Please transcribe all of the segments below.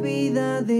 vida de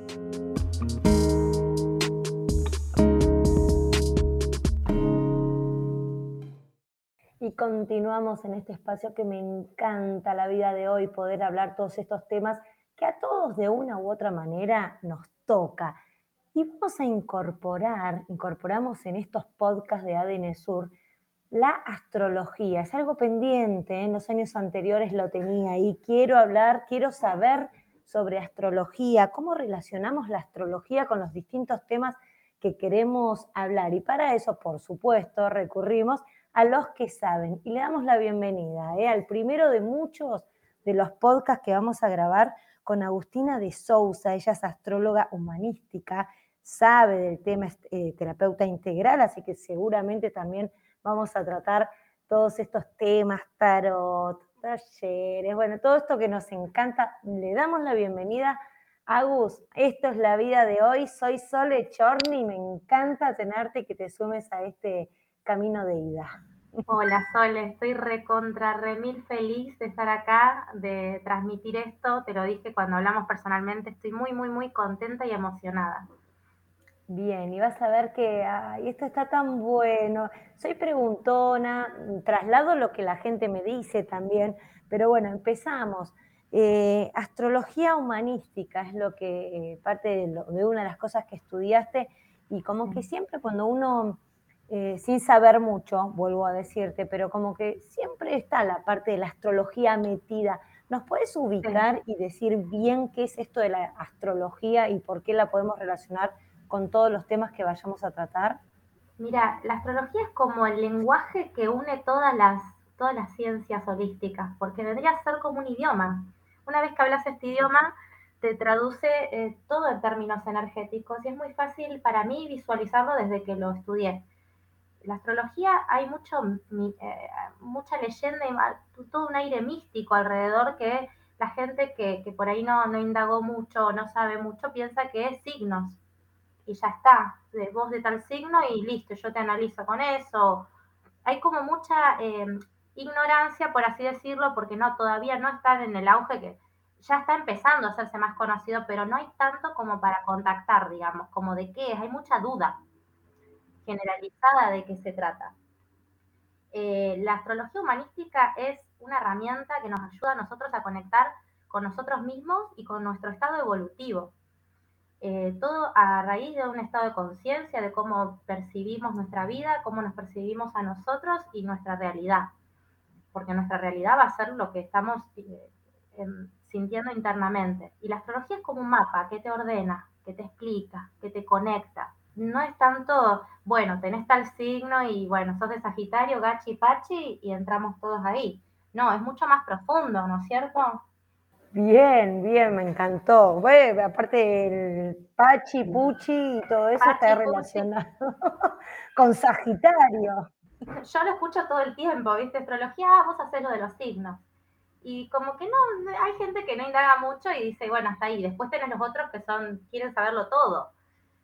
Y continuamos en este espacio que me encanta la vida de hoy, poder hablar todos estos temas que a todos de una u otra manera nos toca. Y vamos a incorporar, incorporamos en estos podcasts de ADN Sur, la astrología. Es algo pendiente, ¿eh? en los años anteriores lo tenía y quiero hablar, quiero saber sobre astrología, cómo relacionamos la astrología con los distintos temas que queremos hablar. Y para eso, por supuesto, recurrimos a los que saben. Y le damos la bienvenida ¿eh? al primero de muchos de los podcasts que vamos a grabar con Agustina de Sousa. Ella es astróloga humanística, sabe del tema eh, terapeuta integral, así que seguramente también vamos a tratar todos estos temas, tarot, talleres, bueno, todo esto que nos encanta. Le damos la bienvenida. Agus, esto es la vida de hoy. Soy Sole Chorni y me encanta tenerte que te sumes a este camino de ida. Hola Sole, estoy recontra, remil feliz de estar acá, de transmitir esto. Te lo dije cuando hablamos personalmente, estoy muy, muy, muy contenta y emocionada. Bien, y vas a ver que ay, esto está tan bueno. Soy preguntona, traslado lo que la gente me dice también, pero bueno, empezamos. Eh, astrología humanística es lo que, eh, parte de, lo, de, una de las cosas que estudiaste, y como que siempre cuando uno eh, sin saber mucho, vuelvo a decirte, pero como que siempre está la parte de la astrología metida. ¿Nos puedes ubicar sí. y decir bien qué es esto de la astrología y por qué la podemos relacionar con todos los temas que vayamos a tratar? Mira, la astrología es como el lenguaje que une todas las, todas las ciencias holísticas, porque vendría a ser como un idioma. Una vez que hablas este idioma, te traduce eh, todo en términos energéticos y es muy fácil para mí visualizarlo desde que lo estudié la astrología hay mucho, eh, mucha leyenda y todo un aire místico alrededor que la gente que, por ahí no, indagó mucho o no sabe mucho piensa que es signos. Y ya está, de voz de tal signo y listo, yo te analizo con eso. Hay como mucha eh, ignorancia, por así decirlo, porque no, todavía no están en el auge que ya está empezando a hacerse más conocido, pero no hay tanto como para contactar, digamos, como de qué es, hay mucha duda generalizada de qué se trata. Eh, la astrología humanística es una herramienta que nos ayuda a nosotros a conectar con nosotros mismos y con nuestro estado evolutivo. Eh, todo a raíz de un estado de conciencia, de cómo percibimos nuestra vida, cómo nos percibimos a nosotros y nuestra realidad. Porque nuestra realidad va a ser lo que estamos eh, sintiendo internamente. Y la astrología es como un mapa que te ordena, que te explica, que te conecta no es tanto, bueno, tenés tal signo y bueno, sos de Sagitario, Gachi, Pachi y entramos todos ahí. No, es mucho más profundo, ¿no es cierto? Bien, bien, me encantó. Bueno, aparte el Pachi, Puchi y todo eso Pachi, está relacionado con Sagitario. Yo lo escucho todo el tiempo, ¿viste? Astrología, ah, vos haces lo de los signos. Y como que no, hay gente que no indaga mucho y dice, bueno, hasta ahí. Después tenés los otros que son, quieren saberlo todo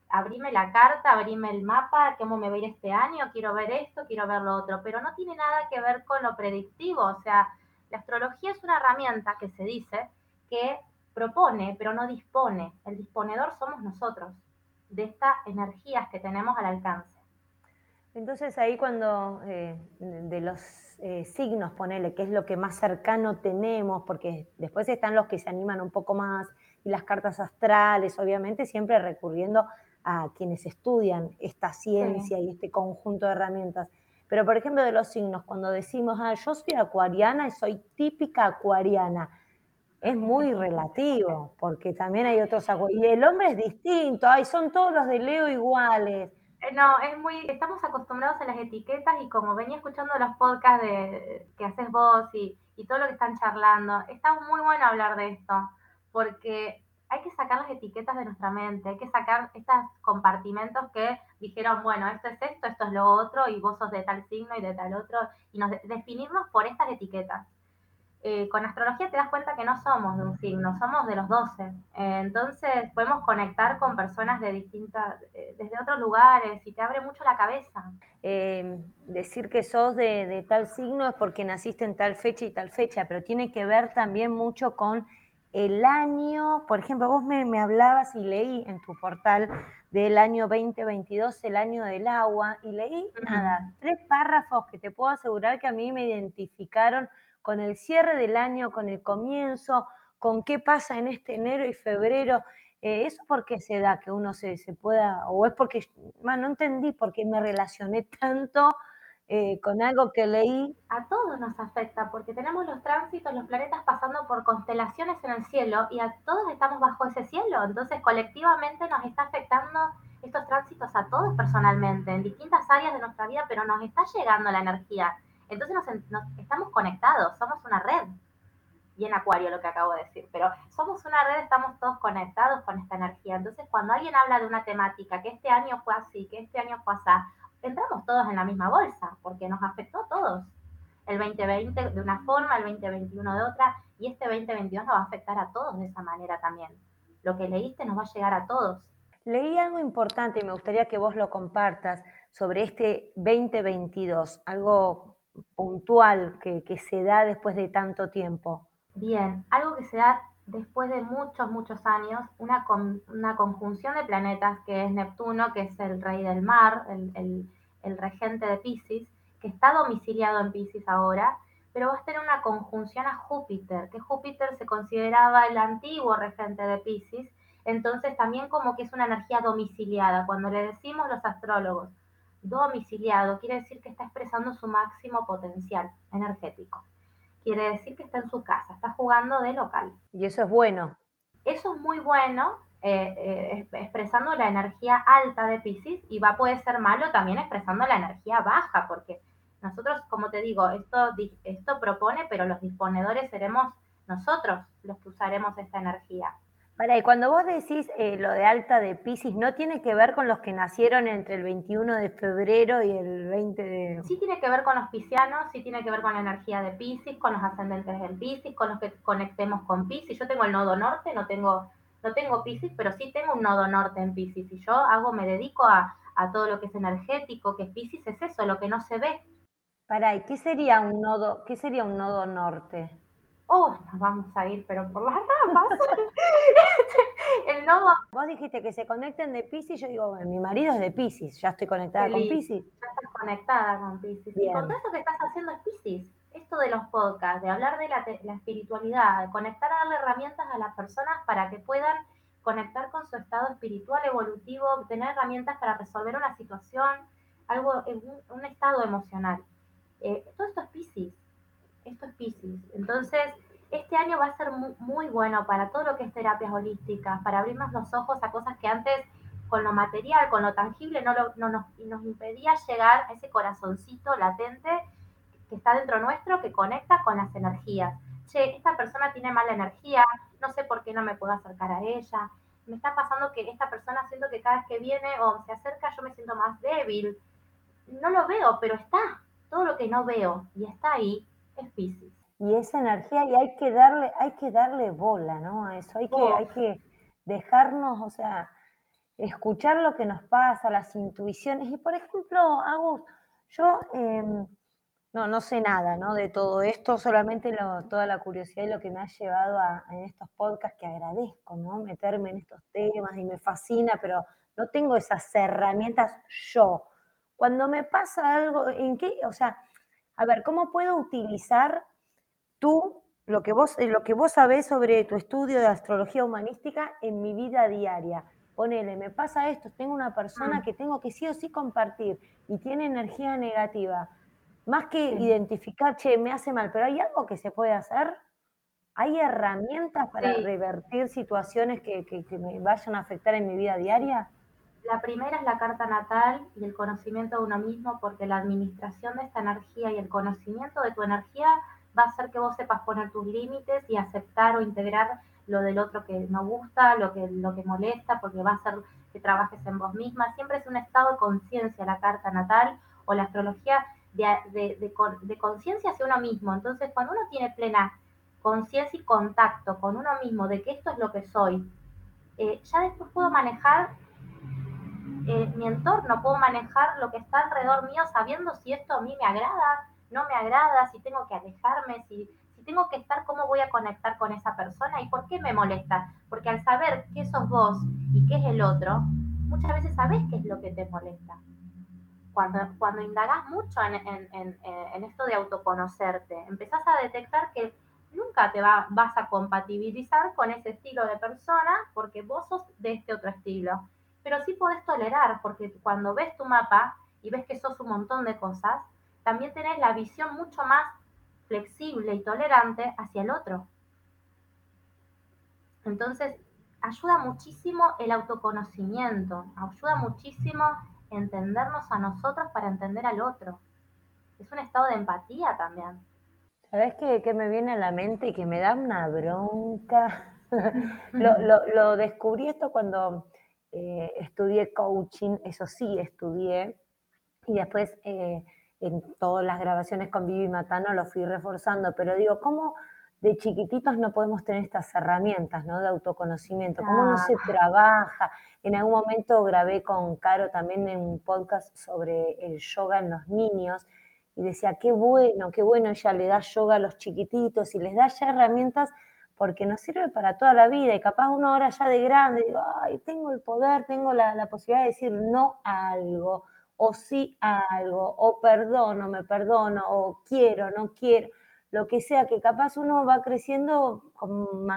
abrime la carta, abrime el mapa, cómo me va a ir este año, quiero ver esto, quiero ver lo otro, pero no tiene nada que ver con lo predictivo, o sea, la astrología es una herramienta que se dice que propone, pero no dispone. El disponedor somos nosotros, de estas energías que tenemos al alcance. Entonces ahí cuando eh, de los eh, signos, ponele, que es lo que más cercano tenemos, porque después están los que se animan un poco más, y las cartas astrales, obviamente siempre recurriendo a quienes estudian esta ciencia sí. y este conjunto de herramientas. Pero, por ejemplo, de los signos, cuando decimos, ah, yo soy acuariana y soy típica acuariana, es muy relativo, porque también hay otros acuarianos. Y el hombre es distinto, ay, son todos los de Leo iguales. Eh, no, es muy, estamos acostumbrados a las etiquetas y como venía escuchando los podcasts de, que haces vos y, y todo lo que están charlando, está muy bueno hablar de esto, porque hay que sacar las etiquetas de nuestra mente, hay que sacar estos compartimentos que dijeron, bueno, esto es esto, esto es lo otro, y vos sos de tal signo y de tal otro, y nos, definirnos por estas etiquetas. Eh, con astrología te das cuenta que no somos de un signo, somos de los 12. Eh, entonces podemos conectar con personas de distintas, eh, desde otros lugares y te abre mucho la cabeza. decir que sos de, de tal signo es porque naciste en tal fecha y tal fecha, pero tiene que ver también mucho con el año, por ejemplo, vos me, hablabas y leí en tu portal del año 2022, el año del agua, y leí nada, tres párrafos que te puedo asegurar que a mí me identificaron con el cierre del año, con el comienzo, con qué pasa en este enero y febrero. Eh, ¿Eso por qué se da que uno se, se pueda, o es porque, no entendí por qué me relacioné tanto eh, con algo que leí. A todos nos afecta porque tenemos los tránsitos, los planetas pasando por constelaciones en el cielo y a todos estamos bajo ese cielo. Entonces, colectivamente nos está afectando estos tránsitos a todos personalmente, en distintas áreas de nuestra vida, pero nos está llegando la energía. Entonces, nos, estamos conectados, somos una red. Y en Acuario lo que acabo de decir, pero somos una red, estamos todos conectados con esta energía. Entonces, cuando alguien habla de una temática, que este año fue así, que este año fue así, entramos todos en la misma bolsa, porque nos afectó a todos. El 2020 de una forma, el 2021 de otra, y este 2022 nos va a afectar a todos de esa manera también. Lo que leíste nos va a llegar a todos. Leí algo importante y me gustaría que vos lo compartas sobre este 2022, algo puntual que, que se da después de tanto tiempo. Bien, algo que se da después de muchos, muchos años, una, una conjunción de planetas que es Neptuno, que es el rey del mar, el, el, regente de Pisces, que está domiciliado en Pisces ahora, pero va a tener una conjunción a Júpiter, que Júpiter se consideraba el antiguo regente de Pisces, entonces también como que es una energía domiciliada. Cuando le decimos los astrólogos domiciliado, quiere decir que está expresando su máximo potencial energético quiere decir que está en su casa, está jugando de local. Y eso es bueno. Eso es muy bueno, eh, eh, expresando la energía alta de Pisces y va a poder ser malo también expresando la energía baja, porque nosotros, como te digo, esto, esto propone, pero los disponedores seremos nosotros los que usaremos esta energía. Para, y cuando vos decís eh, lo de alta de Pisces, ¿no tiene que ver con los que nacieron entre el 21 de febrero y el 20 de...? Sí tiene que ver con los piscianos, sí tiene que ver con la energía de Pisces, con los ascendentes del Pisces, con los que conectemos con Pisces. Yo tengo el nodo norte, no tengo, no tengo Pisces, pero sí tengo un nodo norte en Pisces. Y yo hago, me dedico a, a todo lo que es energético, que Pisces es eso, lo que no se ve. Para, ¿y qué sería un nodo, qué sería un nodo norte? oh, nos vamos a ir, pero por las ramas. el nodo. Vos dijiste que se conecten de Pisces, yo digo, bueno, mi marido es de Pisces, ya estoy conectada con Pisces. Ya estás conectada con Pisces. Y con todo eso que estás haciendo es Pisces. Esto de los podcasts, de hablar de la, la espiritualidad, de conectar, darle herramientas a las personas para que puedan conectar con su estado espiritual, evolutivo, tener herramientas para resolver una situación, algo, un, un estado emocional. Eh, todo esto es Pisces esto es Pisces. Entonces, este año va a ser muy, bueno para todo lo que es terapias holísticas, para abrirnos los ojos a cosas que antes con lo material, con lo tangible, no, no nos, nos impedía llegar a ese corazoncito latente que está dentro nuestro, que conecta con las energías. Che, esta persona tiene mala energía, no sé por qué no me puedo acercar a ella. Me está pasando que esta persona siento que cada vez que viene o se acerca yo me siento más débil. No lo veo, pero está. Todo lo que no veo y está ahí es Pisces. Y esa energía, y hay que darle, hay que darle bola, ¿no? A eso, hay que, hay que dejarnos, o sea, escuchar lo que nos pasa, las intuiciones. Y por ejemplo, Agus, yo em, no, no sé nada ¿no? de todo esto, solamente toda la curiosidad y lo que me ha llevado a, en estos podcasts que agradezco, ¿no? Meterme en estos temas y me fascina, pero no tengo esas herramientas yo. Cuando me pasa algo, ¿en qué? O sea, a ver, ¿cómo puedo utilizar tú lo que vos, lo que vos sabés sobre tu estudio de astrología humanística en mi vida diaria? Ponele, me pasa esto, tengo una persona mm. que tengo que sí o sí compartir y tiene energía negativa. Más que identificar, che, me hace mal, pero hay algo que se puede hacer. ¿Hay herramientas para revertir situaciones que, que, me vayan a afectar en mi vida diaria? La primera es la carta natal y el conocimiento de uno mismo, porque la administración de esta energía y el conocimiento de tu energía va a hacer que vos sepas poner tus límites y aceptar o integrar lo del otro que no gusta, lo que, lo que molesta, porque va a hacer que trabajes en vos misma. Siempre es un estado de conciencia la carta natal o la astrología de, de conciencia hacia uno mismo. Entonces, cuando uno tiene plena conciencia y contacto con uno mismo de que esto es lo que soy, eh, ya después puedo manejar eh, mi entorno, puedo manejar lo que está alrededor mío sabiendo si esto a mí me agrada, no me agrada, si tengo que alejarme, si, si tengo que estar, cómo voy a conectar con esa persona y por qué me molesta. Porque al saber qué sos vos y qué es el otro, muchas veces sabes qué es lo que te molesta. Cuando, cuando indagas mucho en, en, esto de autoconocerte, empezás a detectar que nunca te va, vas a compatibilizar con ese estilo de persona porque vos sos de este otro estilo. Pero sí podés tolerar, porque cuando ves tu mapa y ves que sos un montón de cosas, también tenés la visión mucho más flexible y tolerante hacia el otro. Entonces, ayuda muchísimo el autoconocimiento, ayuda muchísimo entendernos a nosotros para entender al otro. Es un estado de empatía también. ¿Sabes qué, me viene a la mente y que me da una bronca? lo, descubrí esto cuando eh, estudié coaching, eso sí estudié, y después eh, en todas las grabaciones con Vivi Matano lo fui reforzando, pero digo, ¿cómo de chiquititos no podemos tener estas herramientas ¿no? de autoconocimiento? ¿Cómo no se trabaja? En algún momento grabé con Caro también en un podcast sobre el yoga en los niños y decía, qué bueno, qué bueno, ella le da yoga a los chiquititos y les da ya herramientas porque nos sirve para toda la vida y capaz una hora ya de grande, digo, ay, tengo el poder, tengo la, posibilidad de decir no a algo, o sí a algo, o perdono, me perdono, o quiero, no quiero, lo que sea, que capaz uno va creciendo con,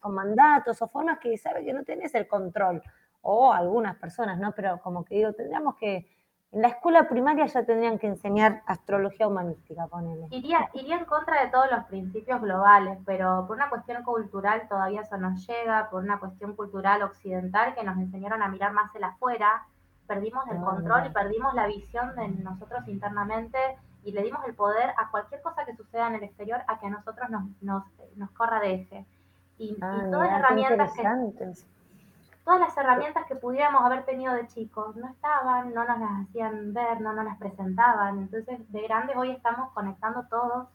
con mandatos o formas que sabe que no tenés el control, o algunas personas, ¿no? Pero como que digo, tendríamos que en la escuela primaria ya tendrían que enseñar astrología humanística, ponele. Iría, iría en contra de todos los principios globales, pero por una cuestión cultural todavía eso nos llega, por una cuestión cultural occidental que nos enseñaron a mirar más el afuera, perdimos el ah, control y perdimos la visión de nosotros internamente y le dimos el poder a cualquier cosa que suceda en el exterior a que a nosotros nos, nos, nos corra de ese. Y, ah, todas las herramientas que todas las herramientas que pudiéramos haber tenido de chicos no estaban, no nos las hacían ver, no nos las presentaban. Entonces, de grandes hoy estamos conectando todos,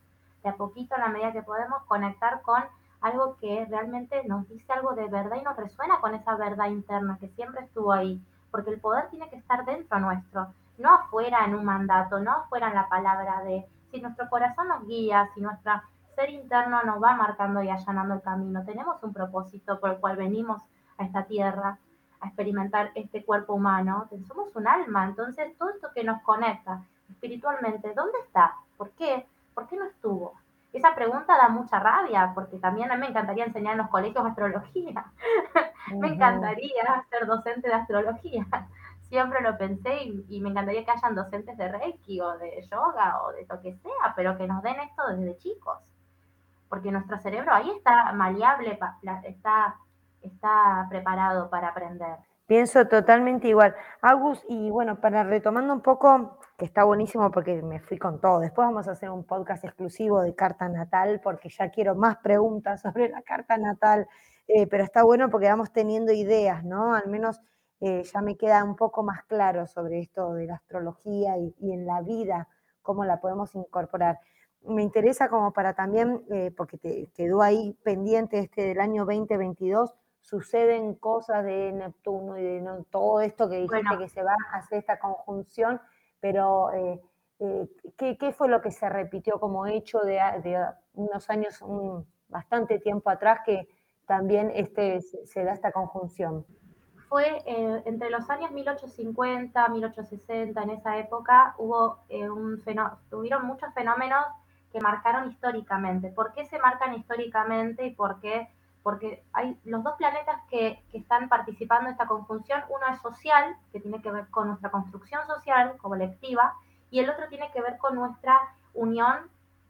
de a poquito, en la medida que podemos, conectar con algo que realmente nos dice algo de verdad y nos resuena con esa verdad interna que siempre estuvo ahí. Porque el poder tiene que estar dentro nuestro, no afuera en un mandato, no afuera en la palabra de, si nuestro corazón nos guía, si nuestro ser interno nos va marcando y allanando el camino, tenemos un propósito por el cual venimos a esta tierra, a experimentar este cuerpo humano, somos un alma, entonces todo esto que nos conecta espiritualmente, ¿dónde está? ¿Por qué? ¿Por qué no estuvo? Esa pregunta da mucha rabia, porque también a mí me encantaría enseñar en los colegios astrología. me encantaría ser docente de astrología. Siempre lo pensé y, me encantaría que hayan docentes de Reiki o de yoga o de lo que sea, pero que nos den esto desde chicos. Porque nuestro cerebro ahí está maleable, está está preparado para aprender. Pienso totalmente igual. Agus, y bueno, para retomando un poco, que está buenísimo porque me fui con todo. Después vamos a hacer un podcast exclusivo de carta natal porque ya quiero más preguntas sobre la carta natal, eh, pero está bueno porque vamos teniendo ideas, ¿no? Al menos eh, ya me queda un poco más claro sobre esto de la astrología y, en la vida, cómo la podemos incorporar. Me interesa como para también, eh, porque te quedó ahí pendiente este del año 2022, suceden cosas de Neptuno y de todo esto que dijiste que se va a hacer esta conjunción, pero eh, ¿qué, fue lo que se repitió como hecho de, unos años, un, bastante tiempo atrás, que también este, se, da esta conjunción? Fue eh, entre los años 1850, 1860, en esa época, hubo un tuvieron muchos fenómenos que marcaron históricamente. ¿Por qué se marcan históricamente y por qué porque hay los dos planetas que, están participando en esta conjunción, uno es social, que tiene que ver con nuestra construcción social colectiva, y el otro tiene que ver con nuestra unión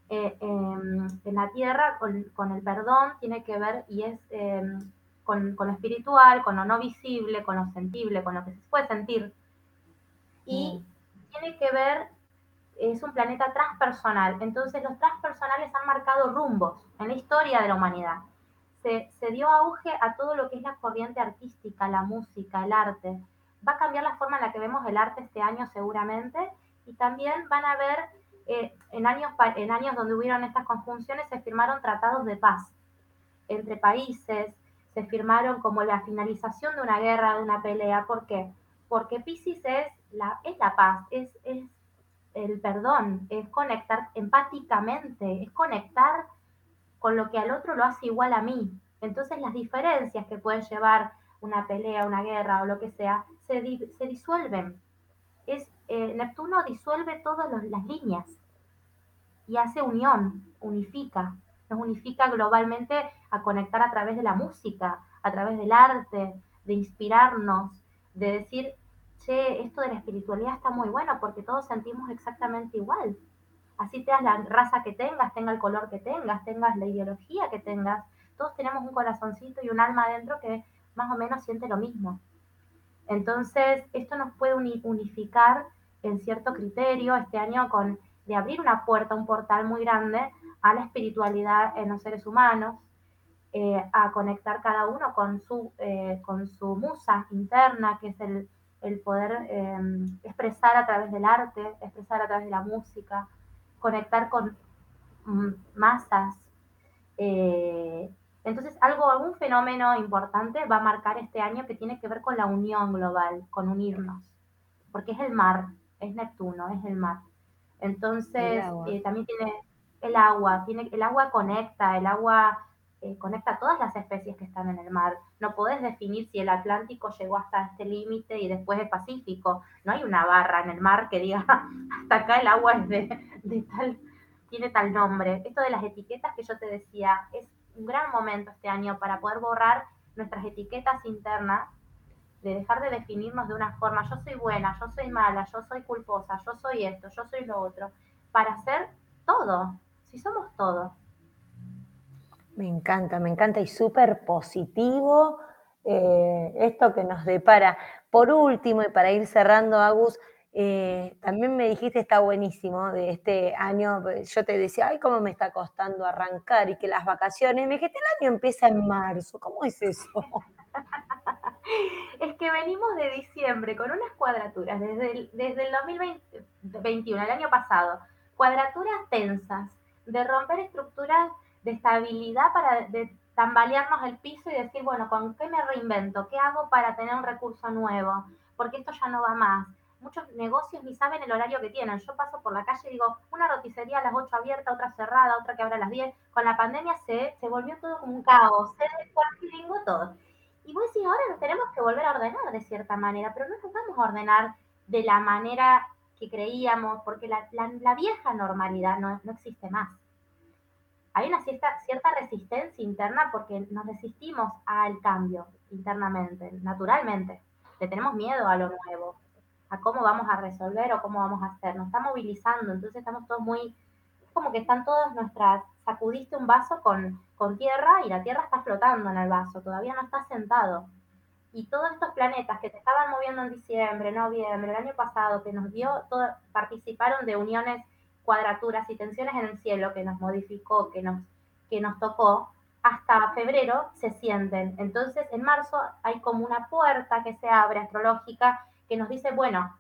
eh, em, en la Tierra, con, el perdón, tiene que ver y es em, con, con, lo espiritual, con lo no visible, con lo sensible, con lo que se puede sentir. Y mm. tiene que ver, es un planeta transpersonal. Entonces los transpersonales han marcado rumbos en la historia de la humanidad. Se, se dio auge a todo lo que es la corriente artística, la música, el arte. Va a cambiar la forma en la que vemos el arte este año seguramente y también van a ver, eh, en, años, en años donde hubieron estas conjunciones, se firmaron tratados de paz entre países, se firmaron como la finalización de una guerra, de una pelea. ¿Por qué? Porque Pisces es la, es la paz, es, es el perdón, es conectar empáticamente, es conectar con lo que al otro lo hace igual a mí. Entonces las diferencias que puede llevar una pelea, una guerra o lo que sea, se, se disuelven. Es eh, Neptuno disuelve todas las líneas y hace unión, unifica, nos unifica globalmente a conectar a través de la música, a través del arte, de inspirarnos, de decir, che, esto de la espiritualidad está muy bueno porque todos sentimos exactamente igual. Así tengas la raza que tengas, tenga el color que tengas, tengas la ideología que tengas, todos tenemos un corazoncito y un alma adentro que más o menos siente lo mismo. Entonces, esto nos puede unificar en cierto criterio este año con de abrir una puerta, un portal muy grande a la espiritualidad en los seres humanos, eh, a conectar cada uno con su, eh, con su musa interna, que es el, el poder eh, expresar a través del arte, expresar a través de la música, conectar con mm, masas. entonces, algo, algún fenómeno importante va a marcar este año que tiene que ver con la unión global, con unirnos, porque es el mar, es Neptuno, es el mar. Entonces, eh, también tiene el agua, tiene, el agua conecta, el agua eh, conecta todas las especies que están en el mar. No podés definir si el Atlántico llegó hasta este límite y después el Pacífico. No hay una barra en el mar que diga, hasta acá el agua es de, tal, tiene tal nombre. Esto de las etiquetas que yo te decía, es un gran momento este año para poder borrar nuestras etiquetas internas de dejar de definirnos de una forma, yo soy buena, yo soy mala, yo soy culposa, yo soy esto, yo soy lo otro, para ser todo, si somos todo. Me encanta, me encanta y súper positivo eh, esto que nos depara. Por último, y para ir cerrando, Agus, eh, también me dijiste, está buenísimo, de este año, yo te decía, ay, cómo me está costando arrancar y que las vacaciones, me dijiste, el año empieza en marzo, ¿cómo es eso? es que venimos de diciembre con unas cuadraturas desde el, desde el 2021, el año pasado, cuadraturas tensas, de romper estructuras de estabilidad para de tambalearnos el piso y decir, bueno, ¿con qué me reinvento? ¿Qué hago para tener un recurso nuevo? Porque esto ya no va más. Muchos negocios ni saben el horario que tienen. Yo paso por la calle y digo, una roticería a las 8 abierta, otra cerrada, otra que abre a las 10. Con la pandemia se, se volvió todo como un caos, se descuartilingó todo. Y vos decís, ahora nos tenemos que volver a ordenar de cierta manera, pero no nos vamos a ordenar de la manera que creíamos, porque la, vieja normalidad no, no, existe más. Hay una cierta, cierta resistencia interna porque nos resistimos al cambio internamente, naturalmente. Le tenemos miedo a lo nuevo, a cómo vamos a resolver o cómo vamos a hacer. Nos está movilizando, entonces estamos todos muy, como que están todas nuestras sacudiste un vaso con, con tierra y la tierra está flotando en el vaso, todavía no está sentado. Y todos estos planetas que se estaban moviendo en diciembre, noviembre, el año pasado, que nos dio, participaron de uniones, cuadraturas y tensiones en el cielo, que nos modificó, que nos, que nos tocó, hasta febrero se sienten. Entonces, en marzo hay como una puerta que se abre astrológica que nos dice, bueno,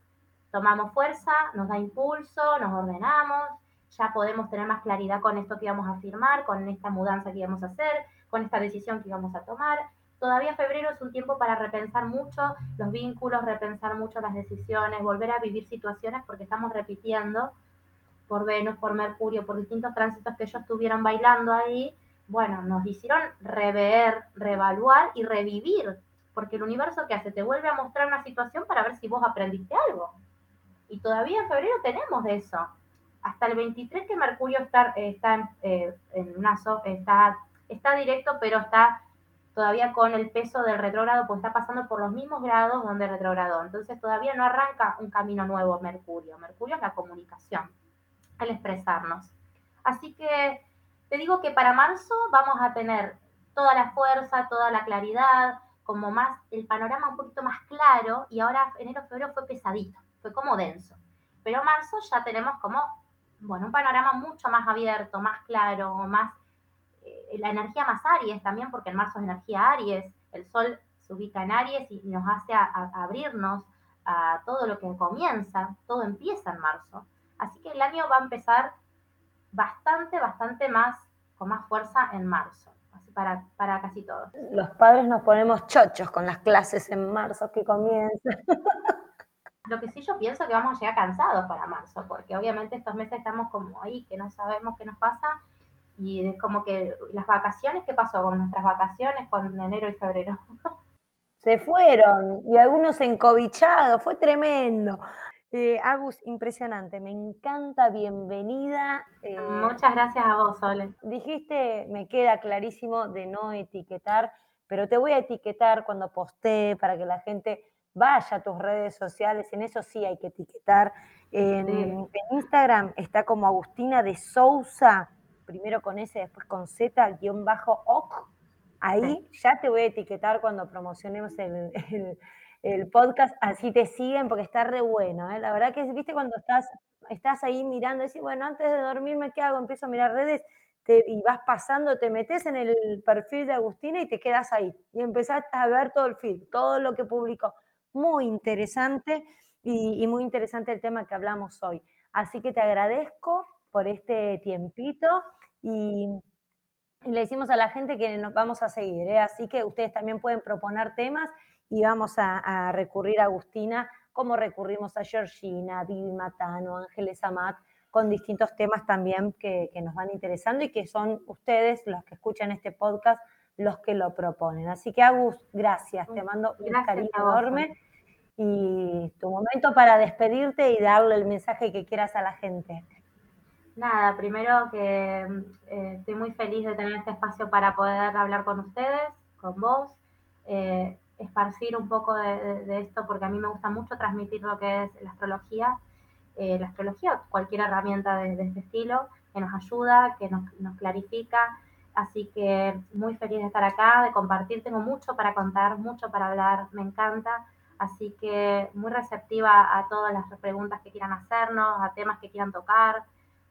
tomamos fuerza, nos da impulso, nos ordenamos, ya podemos tener más claridad con esto que íbamos a firmar, con esta mudanza que íbamos a hacer, con esta decisión que íbamos a tomar. Todavía febrero es un tiempo para repensar mucho los vínculos, repensar mucho las decisiones, volver a vivir situaciones porque estamos repitiendo por Venus, por Mercurio, por distintos tránsitos que ellos estuvieron bailando ahí. Bueno, nos hicieron rever, reevaluar y revivir, porque el universo que hace te vuelve a mostrar una situación para ver si vos aprendiste algo. Y todavía en febrero tenemos eso hasta el 23 que Mercurio está, está eh, en está, está directo, pero está todavía con el peso del retrógrado, pues está pasando por los mismos grados donde retrogradó. Entonces todavía no arranca un camino nuevo Mercurio. Mercurio es la comunicación, el expresarnos. Así que te digo que para marzo vamos a tener toda la fuerza, toda la claridad, como más el panorama un poquito más claro y ahora enero, febrero fue pesadito, fue como denso. Pero marzo ya tenemos como, bueno, un panorama mucho más abierto, más claro, más, la energía más Aries también, porque en marzo es energía Aries, el sol se ubica en Aries y nos hace abrirnos a todo lo que comienza, todo empieza en marzo. Así que el año va a empezar bastante, bastante más, con más fuerza en marzo, así para, para casi todos. Los padres nos ponemos chochos con las clases en marzo que comienzan. Lo que sí yo pienso que vamos a llegar cansados para marzo, porque obviamente estos meses estamos como ahí, que no sabemos qué nos pasa, y es como que las vacaciones, ¿qué pasó con nuestras vacaciones con enero y febrero? Se fueron y algunos encobichados, fue tremendo. Eh, Agus, impresionante, me encanta, bienvenida. Eh, Muchas gracias a vos, Sole. Dijiste, me queda clarísimo de no etiquetar, pero te voy a etiquetar cuando postee para que la gente vaya a tus redes sociales, en eso sí hay que etiquetar. En, Instagram está como Agustina de Sousa, primero con S, después con Z, guion bajo OC. Ahí ya te voy a etiquetar cuando promocionemos el, el podcast, así te siguen porque está re bueno. ¿eh? La verdad que, viste, cuando estás, estás ahí mirando, decís, bueno, antes de dormirme, ¿qué hago? Empiezo a mirar redes y vas pasando, te metes en el perfil de Agustina y te quedas ahí. Y empezás a ver todo el feed, todo lo que publicó. Muy interesante y, muy interesante el tema que hablamos hoy. Así que te agradezco por este tiempito y, le decimos a la gente que nos vamos a seguir. ¿eh? Así que ustedes también pueden proponer temas y vamos a, recurrir a Agustina, como recurrimos a Georgina, Vivi Matano, Ángeles Amat, con distintos temas también que, nos van interesando y que son ustedes, los que escuchan este podcast, los que lo proponen. Así que, Agus, gracias, te mando un cariño enorme y tu momento para despedirte y darle el mensaje que quieras a la gente. Nada, primero que eh, estoy muy feliz de tener este espacio para poder hablar con ustedes, con vos. Eh, esparcir un poco de, esto, porque a mí me gusta mucho transmitir lo que es la astrología, eh, la astrología, cualquier herramienta de, este estilo, que nos ayuda, que nos, clarifica. Así que muy feliz de estar acá, de compartir. Tengo mucho para contar, mucho para hablar, me encanta. Así que muy receptiva a todas las preguntas que quieran hacernos, a temas que quieran tocar.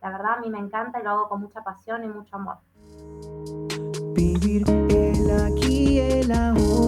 La verdad a mí me encanta y lo hago con mucha pasión y mucho amor. Vivir el aquí el ahora.